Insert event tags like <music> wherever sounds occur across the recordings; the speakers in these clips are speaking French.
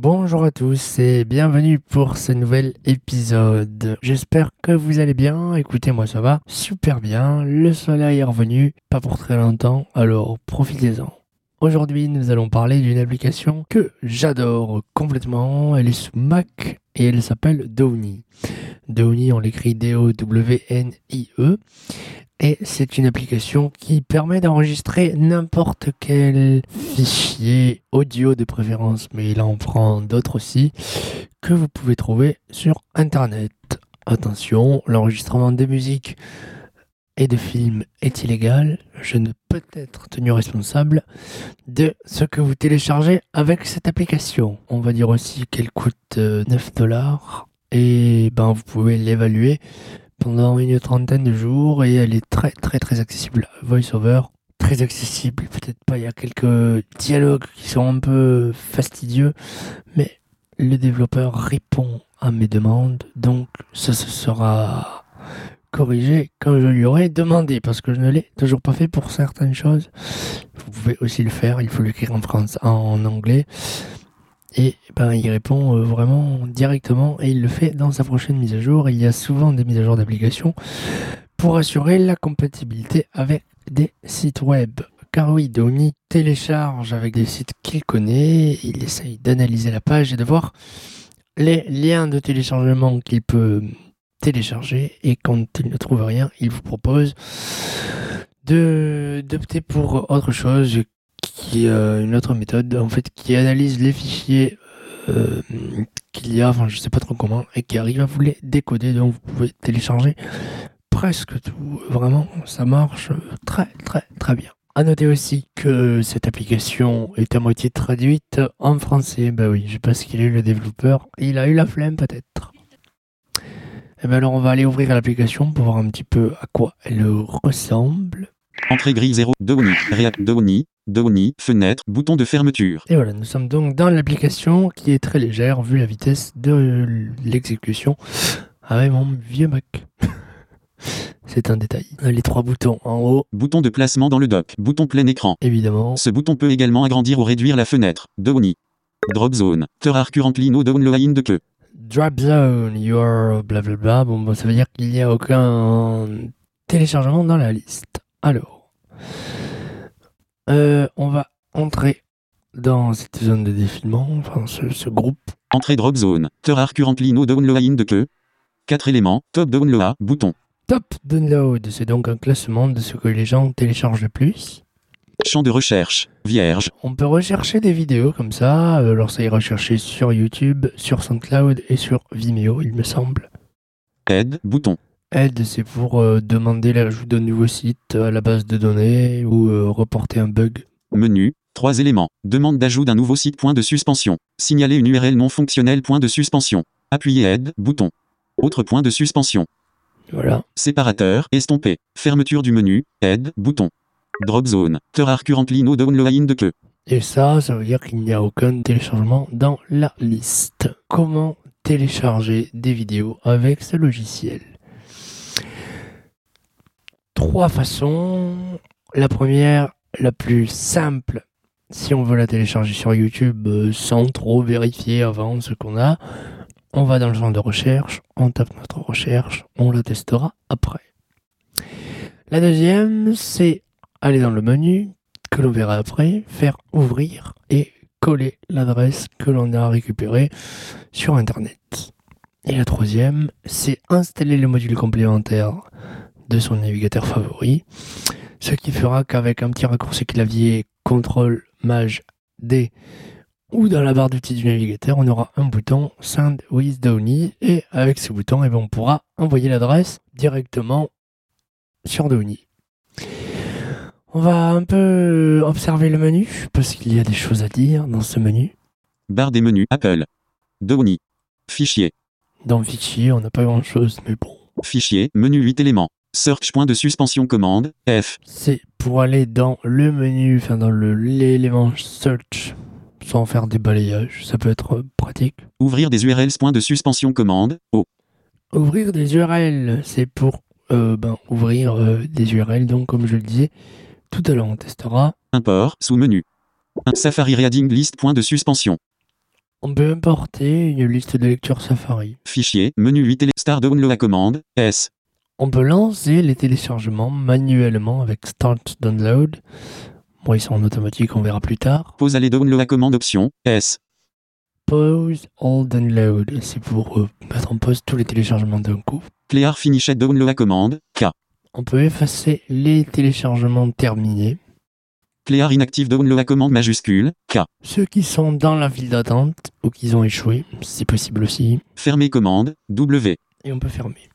Bonjour à tous et bienvenue pour ce nouvel épisode. J'espère que vous allez bien. Écoutez, moi ça va super bien. Le soleil est revenu, pas pour très longtemps, alors profitez-en. Aujourd'hui, nous allons parler d'une application que j'adore complètement. Elle est sous Mac et elle s'appelle Downy. Downy, on l'écrit D-O-W-N-I-E. Et c'est une application qui permet d'enregistrer n'importe quel fichier audio de préférence, mais il en prend d'autres aussi, que vous pouvez trouver sur Internet. Attention, l'enregistrement des musiques et de films est illégal. Je ne peux être tenu responsable de ce que vous téléchargez avec cette application. On va dire aussi qu'elle coûte 9 euh, dollars et ben vous pouvez l'évaluer pendant une trentaine de jours et elle est très très très accessible. VoiceOver, très accessible. Peut-être pas, il y a quelques dialogues qui sont un peu fastidieux, mais le développeur répond à mes demandes, donc ça se sera corrigé quand je lui aurai demandé, parce que je ne l'ai toujours pas fait pour certaines choses. Vous pouvez aussi le faire, il faut l'écrire en France, en anglais. Et ben, il répond euh, vraiment directement et il le fait dans sa prochaine mise à jour. Il y a souvent des mises à jour d'applications pour assurer la compatibilité avec des sites web. Car oui, Domi télécharge avec des sites qu'il connaît, il essaye d'analyser la page et de voir les liens de téléchargement qu'il peut télécharger et quand il ne trouve rien, il vous propose d'opter pour autre chose qui est euh, une autre méthode en fait qui analyse les fichiers euh, qu'il y a, enfin je sais pas trop comment, et qui arrive à vous les décoder. Donc vous pouvez télécharger presque tout. Vraiment, ça marche très très très bien. À noter aussi que cette application est à moitié traduite en français. Bah oui, je sais pas ce qu'il est le développeur. Il a eu la flemme peut-être. Et eh ben alors on va aller ouvrir l'application pour voir un petit peu à quoi elle ressemble. Entrée grille 0, Downy, React Downy, Downy, fenêtre, bouton de fermeture. Et voilà, nous sommes donc dans l'application qui est très légère vu la vitesse de l'exécution avec mon vieux Mac. <laughs> C'est un détail. Les trois boutons en haut. Bouton de placement dans le dock. Bouton plein écran. Évidemment. Ce bouton peut également agrandir ou réduire la fenêtre. Downy. Drop zone. Ter currently no downloading de que. Drop zone. Your blablabla. Bon, bon, ça veut dire qu'il n'y a aucun téléchargement dans la liste. Alors. Euh, on va entrer dans cette zone de défilement, enfin ce, groupe. Entrée drop zone. There are currently no download de que. Quatre éléments. Top download. Bouton. Top download. C'est donc un classement de ce que les gens téléchargent le plus. Champ de recherche. Vierge. On peut rechercher des vidéos comme ça. Alors ça ira chercher sur YouTube, sur SoundCloud et sur Vimeo, il me semble. Aide. Bouton. Aide, c'est pour euh, demander l'ajout d'un nouveau site à la base de données ou euh, reporter un bug. Menu, trois éléments. Demande d'ajout d'un nouveau site, point de suspension. Signaler une URL non fonctionnelle, point de suspension. Appuyer Aide, bouton. Autre point de suspension. Voilà. Séparateur, estompé. Fermeture du menu, Aide, bouton. Drop zone. There are currently no downloading de que. Et ça, ça veut dire qu'il n'y a aucun téléchargement dans la liste. Comment télécharger des vidéos avec ce logiciel? Trois façons. La première, la plus simple, si on veut la télécharger sur YouTube euh, sans trop vérifier avant ce qu'on a, on va dans le champ de recherche, on tape notre recherche, on la testera après. La deuxième, c'est aller dans le menu, que l'on verra après, faire ouvrir et coller l'adresse que l'on a récupérée sur Internet. Et la troisième, c'est installer le module complémentaire de son navigateur favori. Ce qui fera qu'avec un petit raccourci clavier CTRL MAJ D ou dans la barre d'outils du navigateur, on aura un bouton Send with Downy et avec ce bouton, eh ben, on pourra envoyer l'adresse directement sur Downy. On va un peu observer le menu parce qu'il y a des choses à dire dans ce menu. Barre des menus Apple. Downy. Fichier. Dans Fichier, on n'a pas grand chose, mais bon. Fichier, menu 8 éléments. Search point de suspension commande, F. C'est pour aller dans le menu, enfin dans l'élément search, sans faire des balayages. Ça peut être pratique. Ouvrir des URLs point de suspension commande, O. Ouvrir des URL, c'est pour euh, ben, ouvrir euh, des URL. Donc comme je le disais, tout à l'heure on testera. Import, sous-menu. Un Safari Reading List point de suspension. On peut importer une liste de lecture Safari. Fichier, menu 8 télé, Start Download à commande, S. On peut lancer les téléchargements manuellement avec Start Download. Bon, ils sont en automatique, on verra plus tard. Pause aller download à commande option, S. Pause All Download, c'est pour euh, mettre en pause tous les téléchargements d'un coup. Clear Finish Download à commande, K. On peut effacer les téléchargements terminés. Clear Inactive Download à commande majuscule, K. Ceux qui sont dans la file d'attente ou qui ont échoué, c'est possible aussi. Fermer commande, W. Et on peut fermer.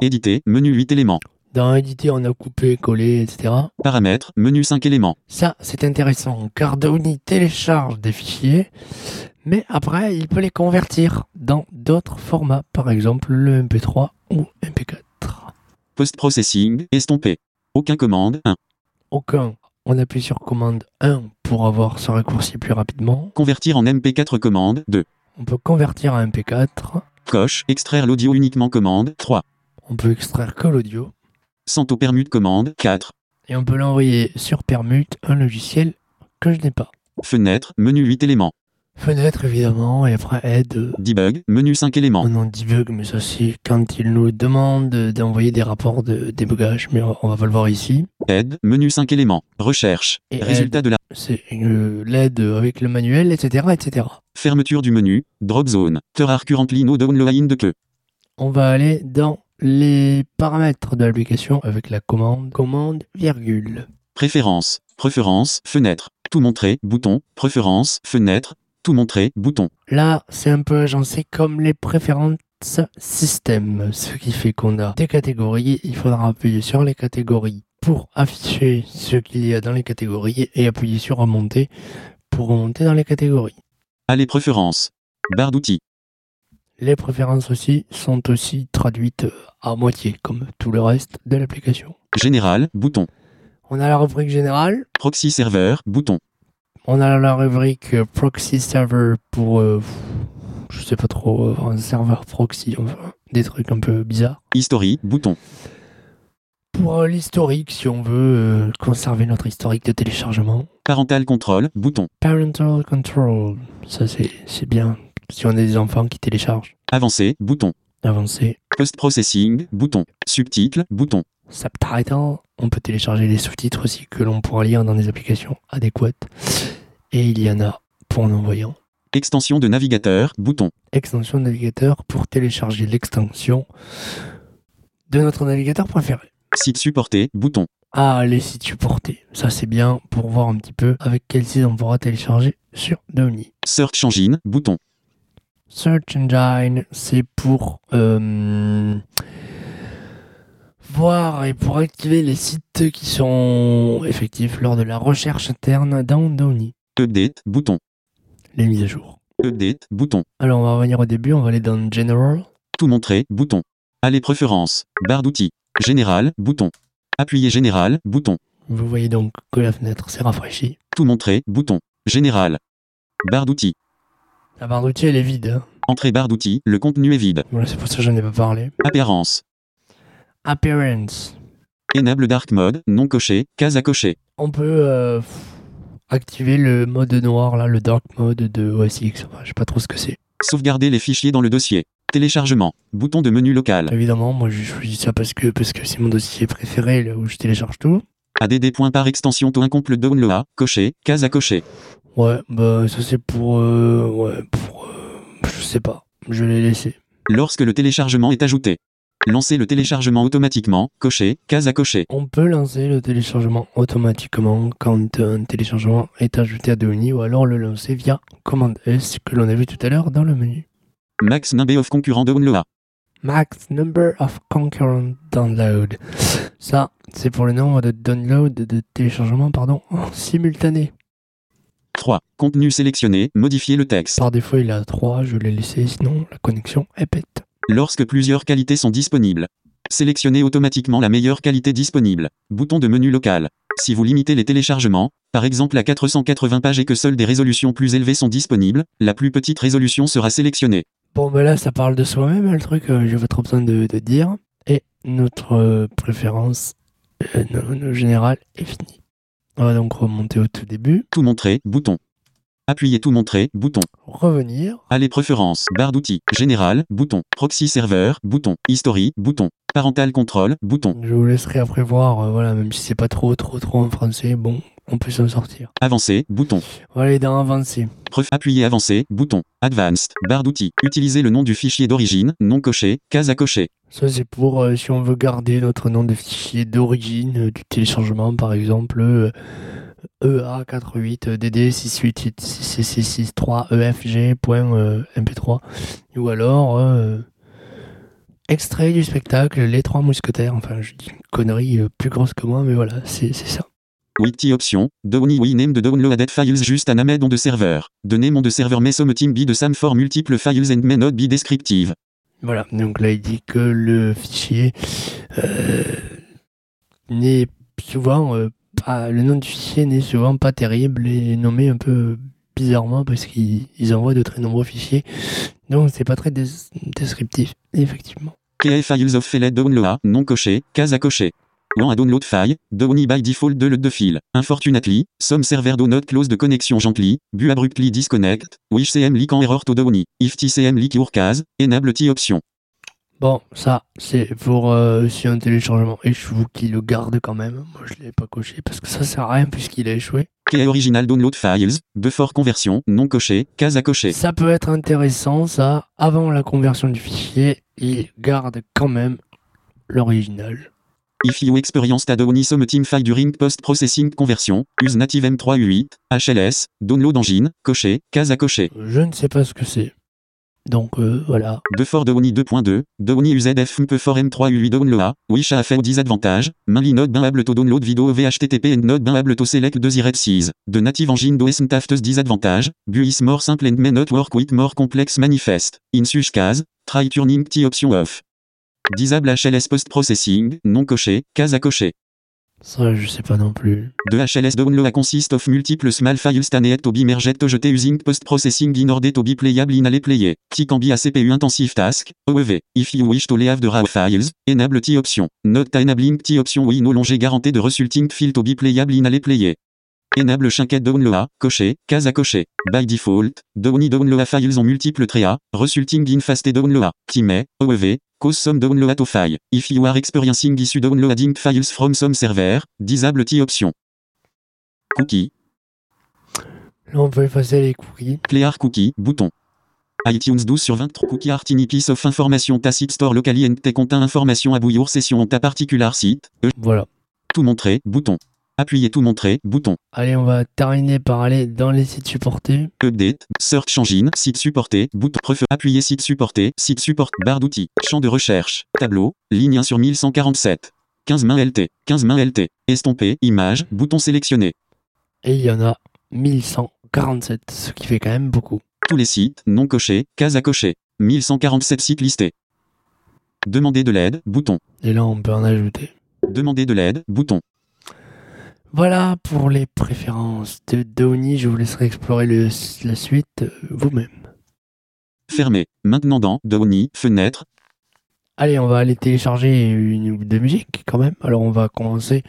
Éditer, menu 8 éléments. Dans éditer, on a coupé, collé, etc. Paramètres, menu 5 éléments. Ça, c'est intéressant car Downy télécharge des fichiers, mais après, il peut les convertir dans d'autres formats, par exemple le MP3 ou MP4. Post-processing, estomper. Aucun commande, 1. Aucun. On appuie sur commande 1 pour avoir ce raccourci plus rapidement. Convertir en MP4 commande, 2. On peut convertir à MP4. Coche, extraire l'audio uniquement commande, 3. On peut extraire que l'audio. Santo permute commande, 4. Et on peut l'envoyer sur Permute, un logiciel que je n'ai pas. Fenêtre, menu 8 éléments. Fenêtre évidemment, et après aide. Debug, menu 5 éléments. On en debug, mais ça c'est quand il nous demande d'envoyer des rapports de débugage, mais on va pas le voir ici. Aide, menu 5 éléments. Recherche. Et Résultat aide. de la C'est euh, l'aide avec le manuel, etc., etc. fermeture du menu. Drop zone. Currently no download de que. On va aller dans les paramètres de l'application avec la commande commande virgule. Préférences. Préférences, fenêtre. Tout montrer, bouton. Préférences, fenêtre. Tout montrer, bouton. Là, c'est un peu agencé comme les préférences système, ce qui fait qu'on a des catégories, il faudra appuyer sur les catégories pour afficher ce qu'il y a dans les catégories et appuyer sur remonter pour remonter dans les catégories. Allez préférences. Barre d'outils. Les préférences aussi sont aussi traduites à moitié comme tout le reste de l'application. Général, bouton. On a la rubrique générale, Proxy serveur, bouton. on a la rubrique euh, proxy server pour euh, je sais pas trop euh, un serveur proxy, enfin des trucs un peu bizarres. History, bouton. Pour euh, l'historique, si on veut euh, conserver notre historique de téléchargement. Parental control, bouton. Parental control, ça c'est bien. Si on a des enfants qui téléchargent, Avancer, bouton. avancer. Post-processing, bouton. Subtitle, bouton. Subtitle, on peut télécharger les sous-titres aussi que l'on pourra lire dans des applications adéquates. Et il y en a pour non-voyants. Extension de navigateur, bouton. Extension de navigateur pour télécharger l'extension de notre navigateur préféré. Site supporté, bouton. Ah, les sites supportés. Ça, c'est bien pour voir un petit peu avec quel site on pourra télécharger sur Downy. Search engine, bouton. Search Engine, c'est pour euh, voir et pour activer les sites qui sont effectifs lors de la recherche interne dans Downy. Update, bouton. Les mises à jour. Update, bouton. Alors, on va revenir au début, on va aller dans General. Tout montrer, bouton. Allez préférences. Barre d'outils. Général, bouton. Appuyer général, bouton. Vous voyez donc que la fenêtre s'est rafraîchie. Tout montrer, bouton. Général. Barre d'outils. La barre d'outils, elle est vide. hein. Entrée barre d'outils, le contenu est vide. Voilà, c'est pour ça que j'en ai pas parlé. Apparence. Appearance. Enable dark mode, non coché, case à cocher. On peut euh, activer le mode noir, là, le dark mode de OS X. Enfin, je sais pas trop ce que c'est. Sauvegarder les fichiers dans le dossier. Téléchargement. Bouton de menu local. Évidemment, moi je choisis ça parce que parce que c'est mon dossier préféré, là où je télécharge tout. ADD. par extension to incomplete download. Cocher, case à cocher. Ouais, bah ça c'est pour... euh, ouais, pour... euh, je sais pas. Je l'ai laissé. Lorsque le téléchargement est ajouté. Lancer le téléchargement automatiquement. Cocher, case à cocher. On peut lancer le téléchargement automatiquement quand un téléchargement est ajouté à Downy ou alors le lancer via commande S que l'on a vu tout à l'heure dans le menu. Max number of concurrent download. Max number of concurrent download. Ça, c'est pour le nombre de download de téléchargement pardon, en simultané. 3. Contenu sélectionné. Modifier le texte. Par défaut, il à 3, je l'ai laissé, sinon la connexion est pète. Lorsque plusieurs qualités sont disponibles. Sélectionnez automatiquement la meilleure qualité disponible. Bouton de menu local. Si vous limitez les téléchargements, par exemple à 480 pages et que seules des résolutions plus élevées sont disponibles, la plus petite résolution sera sélectionnée. Bon, ben là, ça parle de soi-même, hein, le truc, euh, j'ai pas trop besoin de, de dire. Et notre euh, préférence euh, no- no- générale est finie. On va donc remonter au tout début. Tout montrer, bouton. Appuyez tout montrer, bouton. Revenir. Allez préférences, barre d'outils, général, bouton. Proxy serveur, bouton. History, bouton. Parental control, bouton. Je vous laisserai après voir, euh, voilà, même si c'est pas trop, trop, trop en français, bon, on peut s'en sortir. Avancer, bouton. On va aller dans avancer. Preuve, appuyez avancer, bouton. Advanced, barre d'outils. Utilisez le nom du fichier d'origine, non coché, case à cocher. Ça, c'est pour euh, si on veut garder notre nom de fichier d'origine euh, du téléchargement, par exemple, euh, EA88DD6886663EFG.mp3, ou alors euh, extrait du spectacle Les Trois Mousquetaires. Enfin, je dis une connerie euh, plus grosse que moi, mais voilà, c'est ça. Witty option, Downy we name de downloaded files just an amed on the server. The name on the server may some team be the same for multiple files and may not be descriptive. Voilà, donc là il dit que le fichier euh, n'est souvent euh, pas, le nom du fichier n'est souvent pas terrible et nommé un peu bizarrement parce qu'ils ils envoient de très nombreux fichiers, donc c'est pas très des- descriptif, effectivement. KA files of failed download, non coché, case à cocher. When a download file, Downy by default de de file. Unfortunately, some server do not close the connection gently, bu abruptly disconnect, wish CM leak en error to Downy. If TCM leak your case, enable T option. Bon, ça c'est pour euh, si un téléchargement échoue qu'il le garde quand même. Moi je l'ai pas coché parce que ça sert à rien puisqu'il a échoué. KA original download files, before conversion, non coché, case à cocher. Ça peut être intéressant, ça. Avant la conversion du fichier, il garde quand même l'original. If you experienced a Downy some team file during post-processing conversion, use native M3U8, HLS, download engine, coché, case à cocher. Je ne sais pas ce que c'est. Donc euh, voilà. De for Downy 2.2, Downy UZF MP for M3U8 download, wish a fait disadvantage, mainly not bin able to download video VHTTP and not bin able to select the direct seas. The native engine have this disadvantage, bu is more simple and may not work with more complex manifest. In such case, try turning T option off. Disable HLS post-processing, non coché, case à cocher. Ça, je sais pas non plus. De HLS download consist of multiple small files staneed to be merged to jeter using post-processing in order to be playable in alle player. T can be a CPU intensive task, OEV. If you wish to leave the raw files, enable T option. Note enabling T option we no longer guarantee the resulting file to be playable in alle player. Enable Chinket download, coché, case à cocher. By default, Downy download files en multiple tréas, resulting in fast download. T may, OEV, cause some download to file. If you are experiencing issue downloading files from some server, disable T option. Cookie, Là, on peut effacer les cookies. Clear Cookie, bouton. iTunes 12 sur 23 Cookie are tiny piece of information tacit store locally and te contain information about your session on ta particular site. E- Voilà. tout montrer, bouton. Appuyez tout montrer, bouton. Allez, on va terminer par aller dans les sites supportés. Update, Search Engine, site supporté, bouton. Prefer, appuyez site supporté, site support, barre d'outils, champ de recherche, tableau, ligne 1 sur 1147. 15 mains LT, 15 mains LT, estompé, image, bouton sélectionné. Et il y en a 1147, ce qui fait quand même beaucoup. Tous les sites, non cochés, case à cocher. 1147 sites listés. Demander de l'aide, bouton. Et là, on peut en ajouter. Demander de l'aide, bouton. Voilà pour les préférences de Downy. Je vous laisserai explorer le- la suite euh, vous-même. Fermé. Maintenant dans Downy, fenêtre, Allez, on va aller télécharger une ou deux musiques quand même. Alors, on va commencer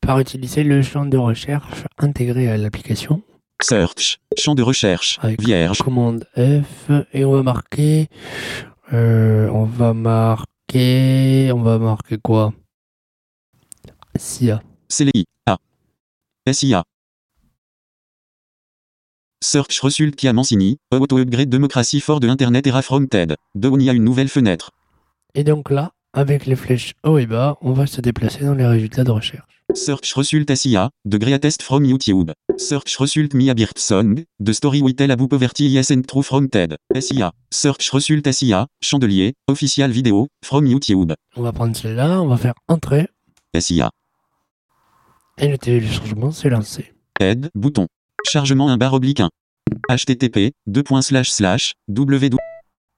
par utiliser le champ de recherche intégré à l'application. search, champ de recherche, Avec vierge, commande F et on va marquer euh, on va marquer on va marquer quoi? SIA CLI, A. SIA. Search Result qui a Mancini, Auto Upgrade Democracy for de Internet Era From TED. Downy a une nouvelle fenêtre. et donc là avec les flèches haut et bas on va se déplacer dans les résultats de recherche Search Result SIA, de Greatest from YouTube. Search Result Mia Bird Song, de Story We Tell About Poverty Yes and True from TED. SIA. Search Result SIA, chandelier, official vidéo, from YouTube. on va prendre celle-là on va faire entrée SIA. Et le téléchargement s'est lancé Aide, bouton. Chargement 1 barre oblique 1. HTTP, 2 slash slash, www.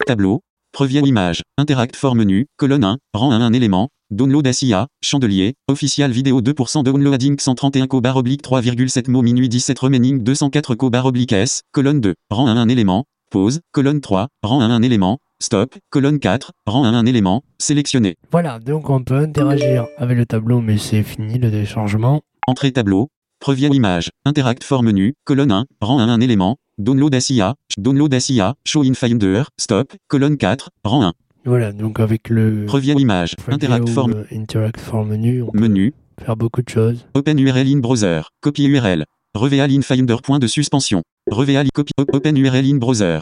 Tableau, Preview image, Interact for menu, colonne 1, rang 1 un élément, Download SIA, chandelier, official vidéo 2% downloading 131 co bar oblique 3,7 mots minuit 17 remaining 204 co bar oblique S, colonne 2, rang 1 un élément, pause, colonne 3, rang 1 un élément, stop, colonne 4, rang 1 un élément, sélectionné. voilà donc on peut interagir avec le tableau mais c'est fini le téléchargement Entrée tableau, Preview image. Interact for menu. Colonne 1. Rang 1 un élément. Download ASIA. Download ASIA. Show in Finder. Stop. Colonne 4. Rang 1. Voilà, donc avec le Preview image. Interact for euh, Interact for menu, on peut menu. faire beaucoup de choses. Open URL in browser. Copy URL. Reveal in Finder. Point de suspension. Reveal copy. Open URL in browser.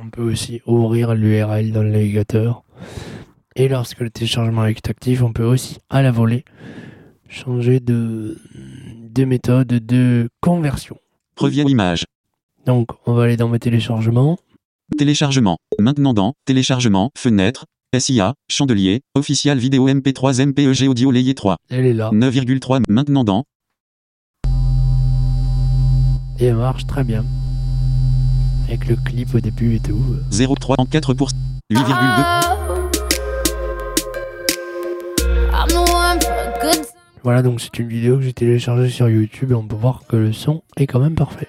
On peut aussi ouvrir l'URL dans le navigateur. Et lorsque le téléchargement est actif, on peut aussi, à la volée, changer de, de méthode de conversion. Preview image. Donc, on va aller dans mes téléchargements. Téléchargement. Maintenant dans Téléchargement. Fenêtre. SIA. Chandelier. Official vidéo MP3 MPEG audio layé 3. Elle est là. 9,3. Maintenant dans Et elle marche très bien. Avec le clip au début et tout. 0,34 pour 8,2. I'm the one for a good Voilà, donc c'est une vidéo que j'ai téléchargée sur YouTube et on peut voir que le son est quand même parfait.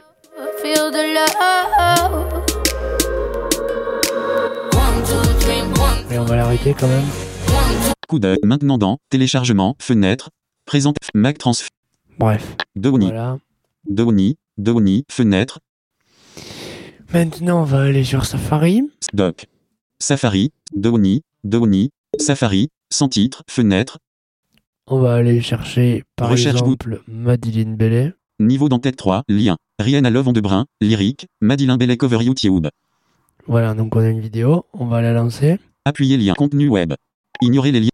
Et on va l'arrêter quand même. Coup d'œil. Maintenant dans Téléchargement. Fenêtre. Présente. Mac Transfer. Bref, Downy. voilà. Downy. Downy. Fenêtre. Maintenant, on va aller sur Safari. Doc. Safari. Downy. Downy. Safari. Sans titre. Fenêtre. On va aller chercher, par Recherche exemple, Madeleine Bellet. Niveau d'entête 3. Lien. Rihanna Love on de Brun. Lyrique. Madeleine Bellet cover YouTube. Voilà, donc on a une vidéo. On va la lancer, Appuyez lien. Contenu web. Ignorez les liens.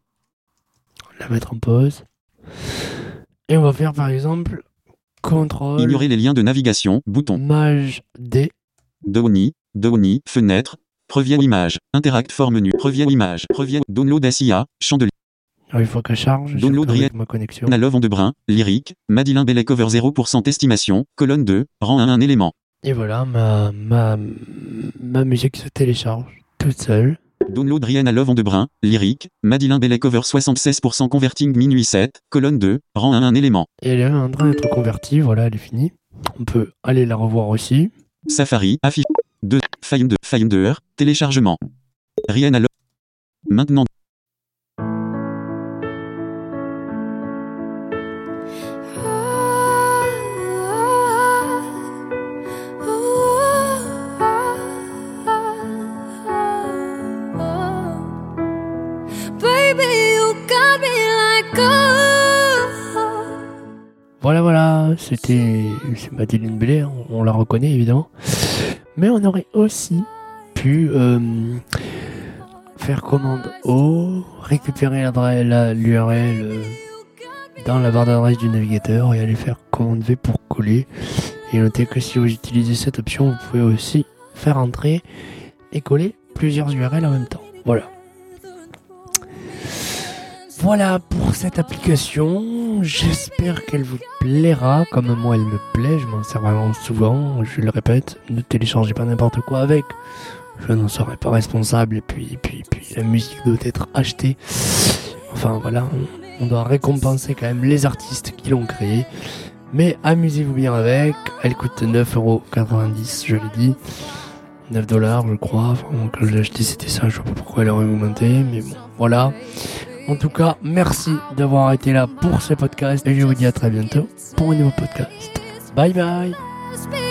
la mettre en pause. Et on va faire, par exemple, CTRL, Ignorez les liens de navigation. Bouton. Maj D. Downy. Downy. Fenêtre. Preview image. Interact for menu. Preview image. Preview. Download SIA. Chandelier. Alors, il faut charge. Download avec ma connexion. Rihanna Love on de Brun. Lyrique. Madeleine Bellet cover 0% estimation. Colonne 2. Rang 1 un élément. Et voilà, ma, ma, ma musique se télécharge toute seule. Download Rihanna Love on de Brun, lyrique, Madeleine Bellet cover 76% converting minuit 7, colonne 2, rang 1 un élément. Et elle est en train d'être convertie. Voilà, elle est finie. On peut aller la revoir aussi. Safari, affiche 2, Finder, Finder, téléchargement. Rihanna Love. Maintenant, Voilà, voilà, c'était Madeleine Bellet, on, la reconnaît évidemment. Mais on aurait aussi pu euh, faire commande O, récupérer l'URL euh, dans la barre d'adresse du navigateur et aller faire commande V pour coller. Et notez que si vous utilisez cette option, vous pouvez aussi faire entrer et coller plusieurs URL en même temps. Voilà. Voilà pour cette application. J'espère qu'elle vous plaira comme moi elle me plaît. Je m'en sers vraiment souvent. Je le répète, ne téléchargez pas n'importe quoi avec. Je n'en serai pas responsable. Et puis, puis, puis la musique doit être achetée. Enfin voilà, on, doit récompenser quand même les artistes qui l'ont créée. Mais amusez-vous bien avec. Elle coûte 9,90€, je l'ai dit. 9 dollars, je crois. Quand je l'ai acheté, c'était ça. Je sais pas pourquoi elle aurait augmenté. Mais bon, voilà. En tout cas, merci d'avoir été là pour ce podcast et je vous dis à très bientôt pour un nouveau podcast. Bye bye